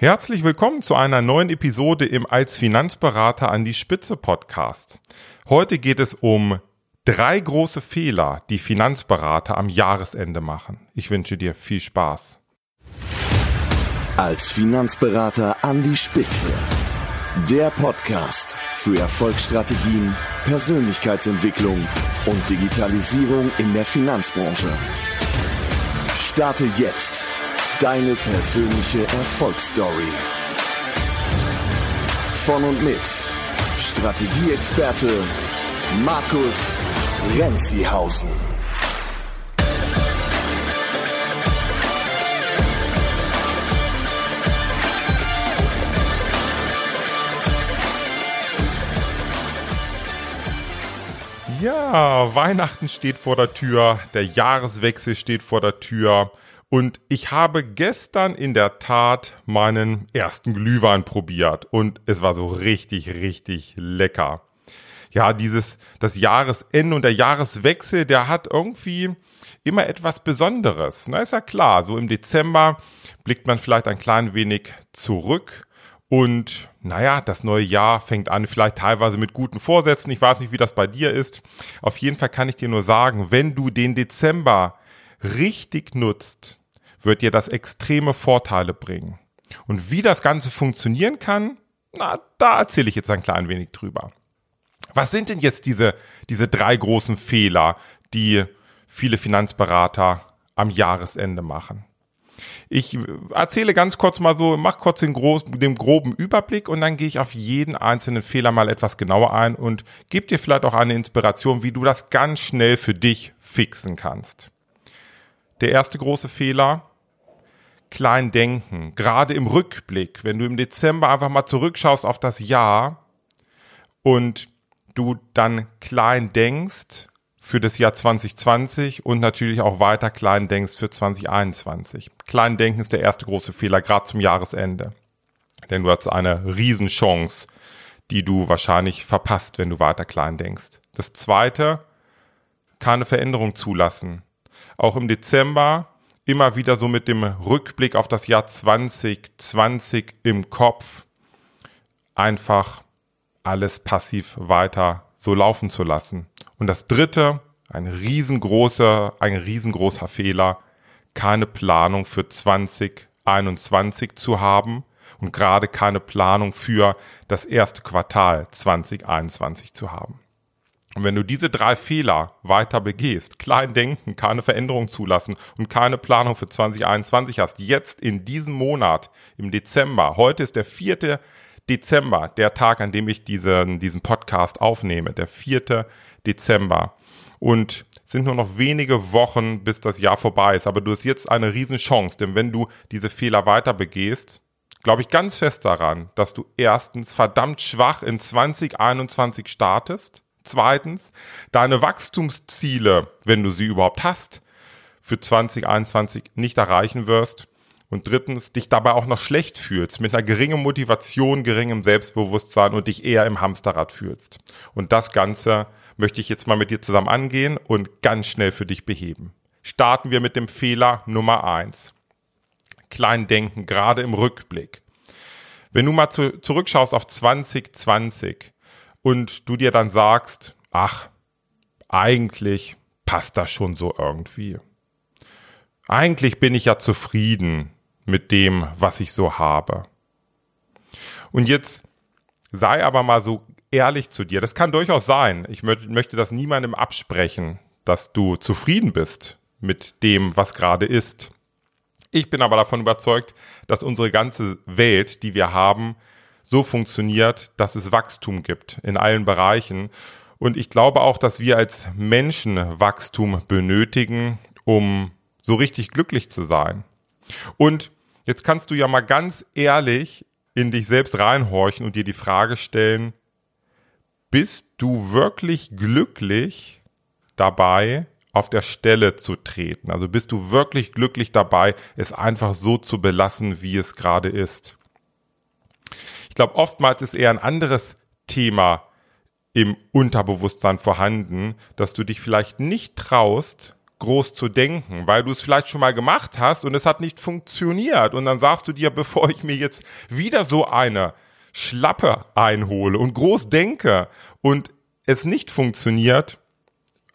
Herzlich willkommen zu einer neuen Episode im Als Finanzberater an die Spitze Podcast. Heute geht es um drei große Fehler, die Finanzberater am Jahresende machen. Ich wünsche dir viel Spaß. Als Finanzberater an die Spitze. Der Podcast für Erfolgsstrategien, Persönlichkeitsentwicklung und Digitalisierung in der Finanzbranche. Starte jetzt Deine persönliche Erfolgsstory. Von und mit Strategieexperte Markus Renzihausen. Ja, Weihnachten steht vor der Tür, der Jahreswechsel steht vor der Tür. Und ich habe gestern in der Tat meinen ersten Glühwein probiert und es war so richtig, richtig lecker. Ja, dieses, das Jahresende und der Jahreswechsel, der hat irgendwie immer etwas Besonderes. Na, ist ja klar, so im Dezember blickt man vielleicht ein klein wenig zurück und naja, das neue Jahr fängt an, vielleicht teilweise mit guten Vorsätzen. Ich weiß nicht, wie das bei dir ist. Auf jeden Fall kann ich dir nur sagen, wenn du den Dezember richtig nutzt, wird dir das extreme Vorteile bringen. Und wie das Ganze funktionieren kann, na, da erzähle ich jetzt ein klein wenig drüber. Was sind denn jetzt diese, diese drei großen Fehler, die viele Finanzberater am Jahresende machen? Ich erzähle ganz kurz mal so, mach kurz den, groß, den groben Überblick und dann gehe ich auf jeden einzelnen Fehler mal etwas genauer ein und gebe dir vielleicht auch eine Inspiration, wie du das ganz schnell für dich fixen kannst. Der erste große Fehler, klein denken. Gerade im Rückblick, wenn du im Dezember einfach mal zurückschaust auf das Jahr und du dann klein denkst für das Jahr 2020 und natürlich auch weiter klein denkst für 2021. Klein denken ist der erste große Fehler, gerade zum Jahresende. Denn du hast eine Riesenchance, die du wahrscheinlich verpasst, wenn du weiter klein denkst. Das zweite, keine Veränderung zulassen auch im Dezember immer wieder so mit dem Rückblick auf das Jahr 2020 im Kopf einfach alles passiv weiter so laufen zu lassen. Und das dritte, ein riesengroßer, ein riesengroßer Fehler, keine Planung für 2021 zu haben und gerade keine Planung für das erste Quartal 2021 zu haben. Und wenn du diese drei Fehler weiter begehst, klein denken, keine Veränderung zulassen und keine Planung für 2021 hast, jetzt in diesem Monat, im Dezember, heute ist der vierte Dezember, der Tag, an dem ich diesen, diesen Podcast aufnehme, der vierte Dezember. Und sind nur noch wenige Wochen, bis das Jahr vorbei ist. Aber du hast jetzt eine Riesenchance, denn wenn du diese Fehler weiter begehst, glaube ich ganz fest daran, dass du erstens verdammt schwach in 2021 startest Zweitens, deine Wachstumsziele, wenn du sie überhaupt hast, für 2021 nicht erreichen wirst. Und drittens, dich dabei auch noch schlecht fühlst, mit einer geringen Motivation, geringem Selbstbewusstsein und dich eher im Hamsterrad fühlst. Und das Ganze möchte ich jetzt mal mit dir zusammen angehen und ganz schnell für dich beheben. Starten wir mit dem Fehler Nummer eins. Klein denken, gerade im Rückblick. Wenn du mal zu, zurückschaust auf 2020, und du dir dann sagst, ach, eigentlich passt das schon so irgendwie. Eigentlich bin ich ja zufrieden mit dem, was ich so habe. Und jetzt sei aber mal so ehrlich zu dir. Das kann durchaus sein. Ich möchte das niemandem absprechen, dass du zufrieden bist mit dem, was gerade ist. Ich bin aber davon überzeugt, dass unsere ganze Welt, die wir haben, so funktioniert, dass es Wachstum gibt in allen Bereichen. Und ich glaube auch, dass wir als Menschen Wachstum benötigen, um so richtig glücklich zu sein. Und jetzt kannst du ja mal ganz ehrlich in dich selbst reinhorchen und dir die Frage stellen, bist du wirklich glücklich dabei, auf der Stelle zu treten? Also bist du wirklich glücklich dabei, es einfach so zu belassen, wie es gerade ist? Glaube, oftmals ist eher ein anderes Thema im Unterbewusstsein vorhanden, dass du dich vielleicht nicht traust, groß zu denken, weil du es vielleicht schon mal gemacht hast und es hat nicht funktioniert. Und dann sagst du dir, bevor ich mir jetzt wieder so eine Schlappe einhole und groß denke und es nicht funktioniert,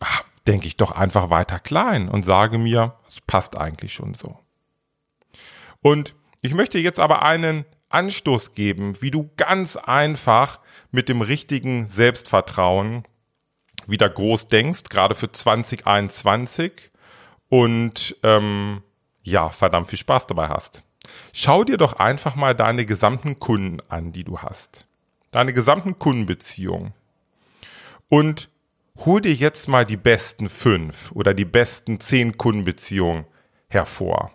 ah, denke ich doch einfach weiter klein und sage mir, es passt eigentlich schon so. Und ich möchte jetzt aber einen Anstoß geben, wie du ganz einfach mit dem richtigen Selbstvertrauen wieder groß denkst, gerade für 2021 und ähm, ja, verdammt viel Spaß dabei hast. Schau dir doch einfach mal deine gesamten Kunden an, die du hast. Deine gesamten Kundenbeziehungen. Und hol dir jetzt mal die besten fünf oder die besten zehn Kundenbeziehungen hervor.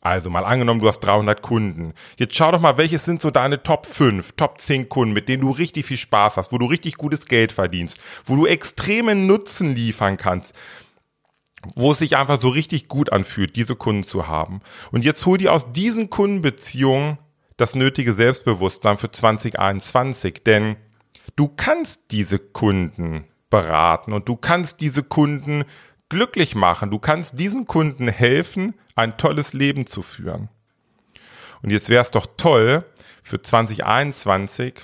Also mal angenommen, du hast 300 Kunden. Jetzt schau doch mal, welches sind so deine Top 5, Top 10 Kunden, mit denen du richtig viel Spaß hast, wo du richtig gutes Geld verdienst, wo du extremen Nutzen liefern kannst, wo es sich einfach so richtig gut anfühlt, diese Kunden zu haben. Und jetzt hol dir aus diesen Kundenbeziehungen das nötige Selbstbewusstsein für 2021, denn du kannst diese Kunden beraten und du kannst diese Kunden glücklich machen. Du kannst diesen Kunden helfen, ein tolles Leben zu führen. Und jetzt wäre es doch toll, für 2021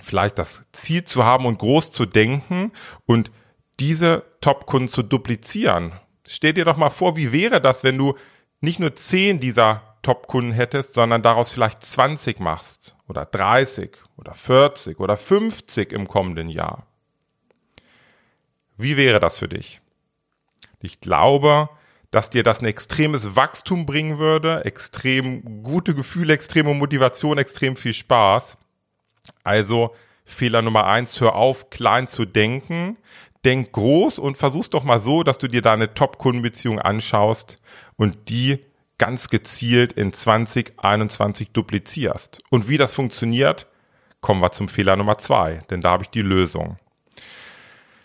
vielleicht das Ziel zu haben und groß zu denken und diese Top-Kunden zu duplizieren. Stell dir doch mal vor, wie wäre das, wenn du nicht nur 10 dieser Top-Kunden hättest, sondern daraus vielleicht 20 machst oder 30 oder 40 oder 50 im kommenden Jahr. Wie wäre das für dich? Ich glaube, dass dir das ein extremes Wachstum bringen würde, extrem gute Gefühle, extreme Motivation, extrem viel Spaß. Also Fehler Nummer eins, hör auf, klein zu denken. Denk groß und versuch's doch mal so, dass du dir deine Top-Kundenbeziehung anschaust und die ganz gezielt in 2021 duplizierst. Und wie das funktioniert, kommen wir zum Fehler Nummer zwei, denn da habe ich die Lösung.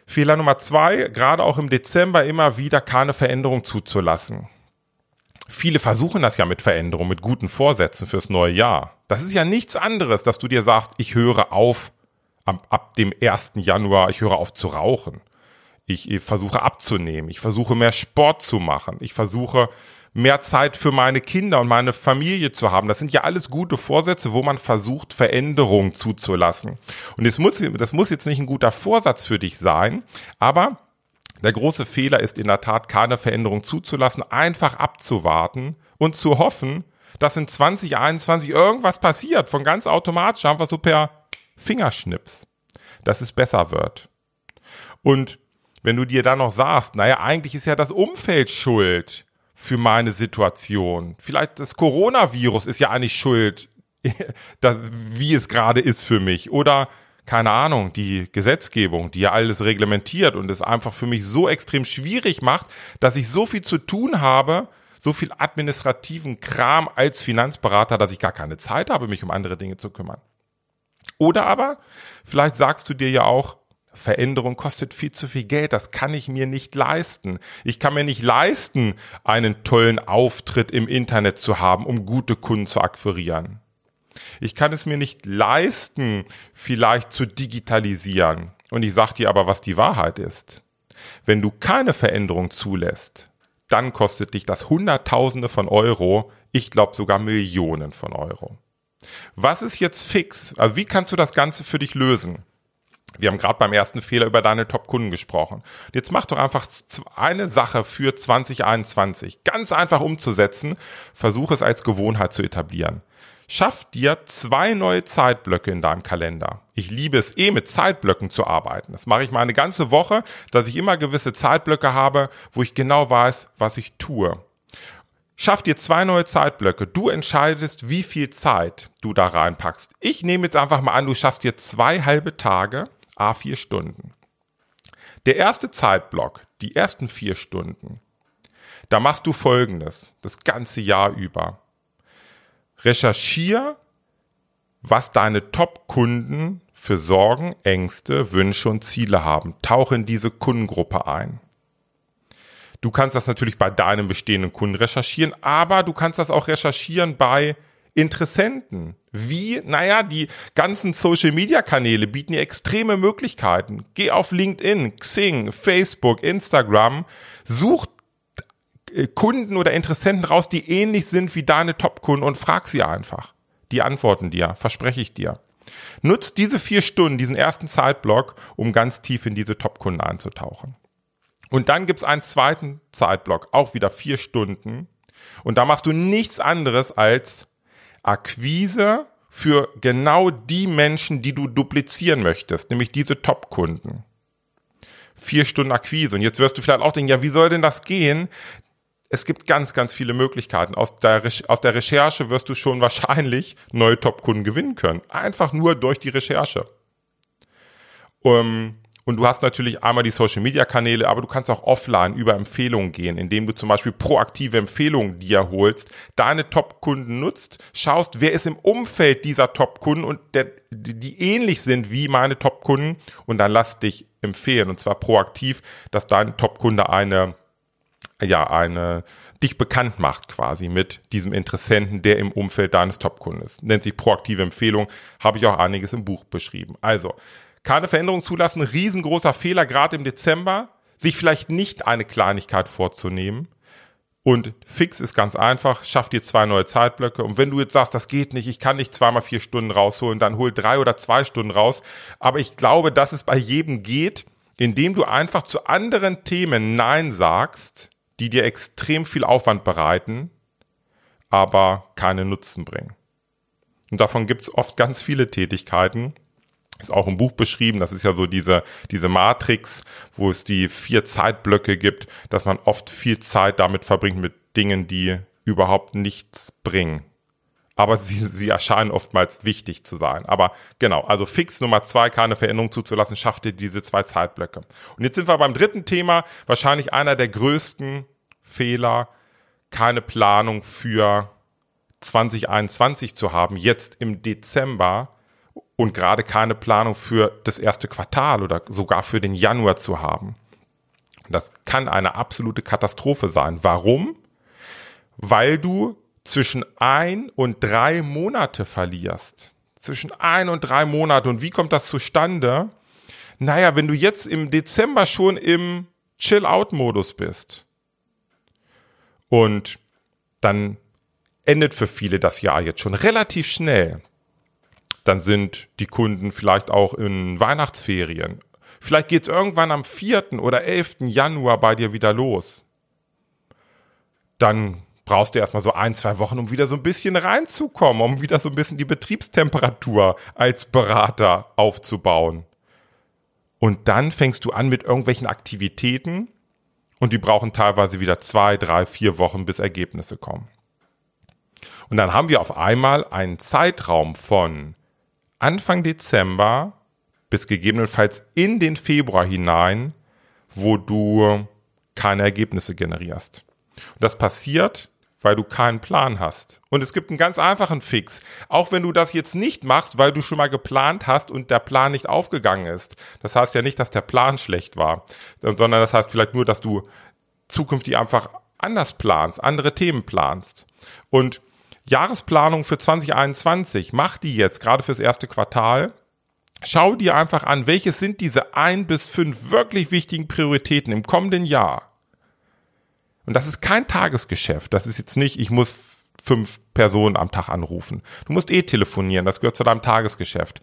Fehler Nummer zwei, gerade auch im Dezember immer wieder keine Veränderung zuzulassen. Viele versuchen das ja mit Veränderung, mit guten Vorsätzen fürs neue Jahr. Das ist ja nichts anderes, dass du dir sagst, ich höre auf ab, ab dem 1. Januar, ich höre auf zu rauchen. Ich, ich versuche abzunehmen. Ich versuche mehr Sport zu machen. Ich versuche mehr Zeit für meine Kinder und meine Familie zu haben. Das sind ja alles gute Vorsätze, wo man versucht, Veränderungen zuzulassen. Und das muss, das muss jetzt nicht ein guter Vorsatz für dich sein, aber der große Fehler ist in der Tat, keine Veränderung zuzulassen, einfach abzuwarten und zu hoffen, dass in 2021 irgendwas passiert, von ganz automatisch, einfach so per Fingerschnips, dass es besser wird. Und wenn du dir dann noch sagst, naja, eigentlich ist ja das Umfeld schuld, für meine Situation. Vielleicht das Coronavirus ist ja eigentlich schuld, dass, wie es gerade ist für mich. Oder keine Ahnung, die Gesetzgebung, die ja alles reglementiert und es einfach für mich so extrem schwierig macht, dass ich so viel zu tun habe, so viel administrativen Kram als Finanzberater, dass ich gar keine Zeit habe, mich um andere Dinge zu kümmern. Oder aber, vielleicht sagst du dir ja auch, Veränderung kostet viel zu viel Geld, das kann ich mir nicht leisten. Ich kann mir nicht leisten, einen tollen Auftritt im Internet zu haben, um gute Kunden zu akquirieren. Ich kann es mir nicht leisten, vielleicht zu digitalisieren. Und ich sage dir aber, was die Wahrheit ist. Wenn du keine Veränderung zulässt, dann kostet dich das Hunderttausende von Euro, ich glaube sogar Millionen von Euro. Was ist jetzt fix? Wie kannst du das Ganze für dich lösen? Wir haben gerade beim ersten Fehler über deine Top-Kunden gesprochen. Jetzt mach doch einfach eine Sache für 2021. Ganz einfach umzusetzen. Versuche es als Gewohnheit zu etablieren. Schaff dir zwei neue Zeitblöcke in deinem Kalender. Ich liebe es eh mit Zeitblöcken zu arbeiten. Das mache ich mal eine ganze Woche, dass ich immer gewisse Zeitblöcke habe, wo ich genau weiß, was ich tue. Schaff dir zwei neue Zeitblöcke. Du entscheidest, wie viel Zeit du da reinpackst. Ich nehme jetzt einfach mal an, du schaffst dir zwei halbe Tage a vier Stunden. Der erste Zeitblock, die ersten vier Stunden, da machst du Folgendes, das ganze Jahr über. Recherchier, was deine Top-Kunden für Sorgen, Ängste, Wünsche und Ziele haben. Tauche in diese Kundengruppe ein. Du kannst das natürlich bei deinem bestehenden Kunden recherchieren, aber du kannst das auch recherchieren bei Interessenten. Wie? Naja, die ganzen Social-Media-Kanäle bieten dir extreme Möglichkeiten. Geh auf LinkedIn, Xing, Facebook, Instagram, such äh, Kunden oder Interessenten raus, die ähnlich sind wie deine Top-Kunden und frag sie einfach. Die antworten dir, verspreche ich dir. Nutzt diese vier Stunden, diesen ersten Zeitblock, um ganz tief in diese Top-Kunden einzutauchen. Und dann gibt's einen zweiten Zeitblock, auch wieder vier Stunden. Und da machst du nichts anderes als Akquise für genau die Menschen, die du duplizieren möchtest, nämlich diese Top-Kunden. Vier Stunden Akquise. Und jetzt wirst du vielleicht auch denken, ja, wie soll denn das gehen? Es gibt ganz, ganz viele Möglichkeiten. Aus der, aus der Recherche wirst du schon wahrscheinlich neue Top-Kunden gewinnen können. Einfach nur durch die Recherche. Um, und du hast natürlich einmal die Social Media Kanäle, aber du kannst auch offline über Empfehlungen gehen, indem du zum Beispiel proaktive Empfehlungen dir holst, deine Top-Kunden nutzt, schaust, wer ist im Umfeld dieser Top-Kunden und der, die ähnlich sind wie meine Top-Kunden und dann lass dich empfehlen und zwar proaktiv, dass dein Top-Kunde eine, ja, eine, dich bekannt macht quasi mit diesem Interessenten, der im Umfeld deines Top-Kunden ist. Nennt sich proaktive Empfehlung, habe ich auch einiges im Buch beschrieben. Also, keine Veränderung zulassen, riesengroßer Fehler, gerade im Dezember, sich vielleicht nicht eine Kleinigkeit vorzunehmen. Und fix ist ganz einfach, schaff dir zwei neue Zeitblöcke. Und wenn du jetzt sagst, das geht nicht, ich kann nicht zweimal vier Stunden rausholen, dann hol drei oder zwei Stunden raus. Aber ich glaube, dass es bei jedem geht, indem du einfach zu anderen Themen Nein sagst, die dir extrem viel Aufwand bereiten, aber keine Nutzen bringen. Und davon gibt es oft ganz viele Tätigkeiten, ist auch im Buch beschrieben. Das ist ja so diese, diese Matrix, wo es die vier Zeitblöcke gibt, dass man oft viel Zeit damit verbringt mit Dingen, die überhaupt nichts bringen. Aber sie, sie erscheinen oftmals wichtig zu sein. Aber genau, also fix Nummer zwei, keine Veränderung zuzulassen, schafft ihr diese zwei Zeitblöcke. Und jetzt sind wir beim dritten Thema, wahrscheinlich einer der größten Fehler, keine Planung für 2021 zu haben, jetzt im Dezember und gerade keine Planung für das erste Quartal oder sogar für den Januar zu haben. Das kann eine absolute Katastrophe sein. Warum? Weil du zwischen ein und drei Monate verlierst. Zwischen ein und drei Monate. Und wie kommt das zustande? Naja, wenn du jetzt im Dezember schon im Chill-Out-Modus bist und dann endet für viele das Jahr jetzt schon relativ schnell dann sind die Kunden vielleicht auch in Weihnachtsferien. Vielleicht geht es irgendwann am 4. oder 11. Januar bei dir wieder los. Dann brauchst du erstmal so ein, zwei Wochen, um wieder so ein bisschen reinzukommen, um wieder so ein bisschen die Betriebstemperatur als Berater aufzubauen. Und dann fängst du an mit irgendwelchen Aktivitäten und die brauchen teilweise wieder zwei, drei, vier Wochen, bis Ergebnisse kommen. Und dann haben wir auf einmal einen Zeitraum von Anfang Dezember bis gegebenenfalls in den Februar hinein, wo du keine Ergebnisse generierst. Und das passiert, weil du keinen Plan hast. Und es gibt einen ganz einfachen Fix. Auch wenn du das jetzt nicht machst, weil du schon mal geplant hast und der Plan nicht aufgegangen ist. Das heißt ja nicht, dass der Plan schlecht war, sondern das heißt vielleicht nur, dass du zukünftig einfach anders planst, andere Themen planst. Und Jahresplanung für 2021, mach die jetzt, gerade fürs erste Quartal. Schau dir einfach an, welches sind diese ein bis fünf wirklich wichtigen Prioritäten im kommenden Jahr. Und das ist kein Tagesgeschäft. Das ist jetzt nicht, ich muss fünf Personen am Tag anrufen. Du musst eh telefonieren. Das gehört zu deinem Tagesgeschäft.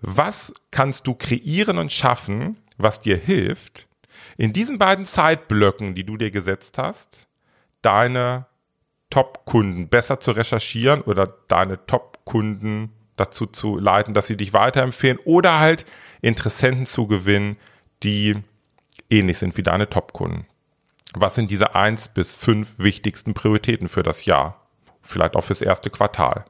Was kannst du kreieren und schaffen, was dir hilft, in diesen beiden Zeitblöcken, die du dir gesetzt hast, deine Top-Kunden besser zu recherchieren oder deine Top-Kunden dazu zu leiten, dass sie dich weiterempfehlen oder halt Interessenten zu gewinnen, die ähnlich sind wie deine Top-Kunden. Was sind diese eins bis fünf wichtigsten Prioritäten für das Jahr? Vielleicht auch fürs erste Quartal.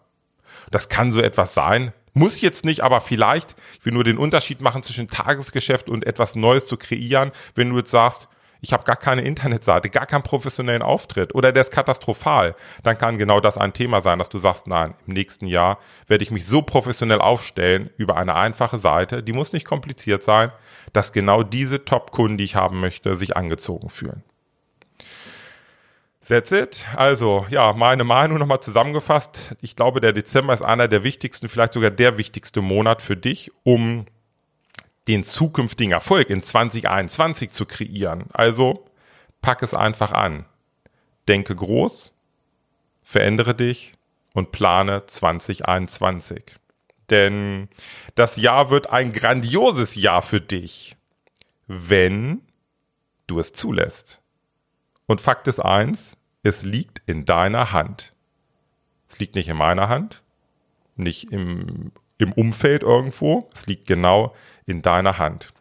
Das kann so etwas sein. Muss jetzt nicht, aber vielleicht, ich will nur den Unterschied machen zwischen Tagesgeschäft und etwas Neues zu kreieren. Wenn du jetzt sagst, ich habe gar keine Internetseite, gar keinen professionellen Auftritt oder der ist katastrophal, dann kann genau das ein Thema sein, dass du sagst, nein, im nächsten Jahr werde ich mich so professionell aufstellen über eine einfache Seite, die muss nicht kompliziert sein, dass genau diese Top-Kunden, die ich haben möchte, sich angezogen fühlen. That's it. Also, ja, meine Meinung nochmal zusammengefasst. Ich glaube, der Dezember ist einer der wichtigsten, vielleicht sogar der wichtigste Monat für dich, um den zukünftigen Erfolg in 2021 zu kreieren. Also pack es einfach an. denke groß, verändere dich und plane 2021. Denn das Jahr wird ein grandioses Jahr für dich, wenn du es zulässt. Und Fakt ist eins, es liegt in deiner Hand. Es liegt nicht in meiner Hand, nicht im, im Umfeld irgendwo, es liegt genau in deiner Hand.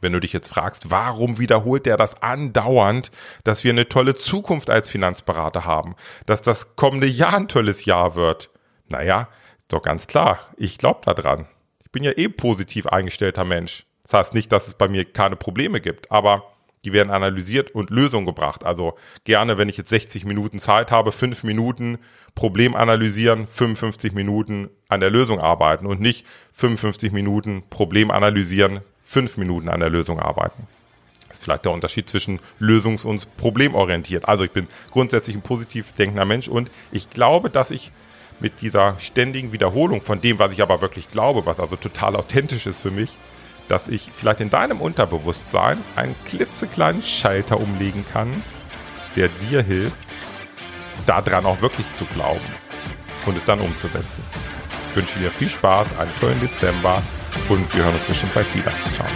Wenn du dich jetzt fragst, warum wiederholt der das andauernd, dass wir eine tolle Zukunft als Finanzberater haben, dass das kommende Jahr ein tolles Jahr wird? Naja, doch ganz klar, ich glaube daran. Ich bin ja eh positiv eingestellter Mensch. Das heißt nicht, dass es bei mir keine Probleme gibt, aber die werden analysiert und Lösungen gebracht. Also gerne, wenn ich jetzt 60 Minuten Zeit habe, 5 Minuten Problem analysieren, 55 Minuten an der Lösung arbeiten und nicht 55 Minuten Problem analysieren, 5 Minuten an der Lösung arbeiten. Das ist vielleicht der Unterschied zwischen lösungs- und problemorientiert. Also ich bin grundsätzlich ein positiv denkender Mensch und ich glaube, dass ich mit dieser ständigen Wiederholung von dem, was ich aber wirklich glaube, was also total authentisch ist für mich, dass ich vielleicht in deinem Unterbewusstsein einen klitzekleinen Schalter umlegen kann, der dir hilft, daran auch wirklich zu glauben und es dann umzusetzen. Ich wünsche dir viel Spaß, einen tollen Dezember und wir hören uns bestimmt bald wieder. Ciao.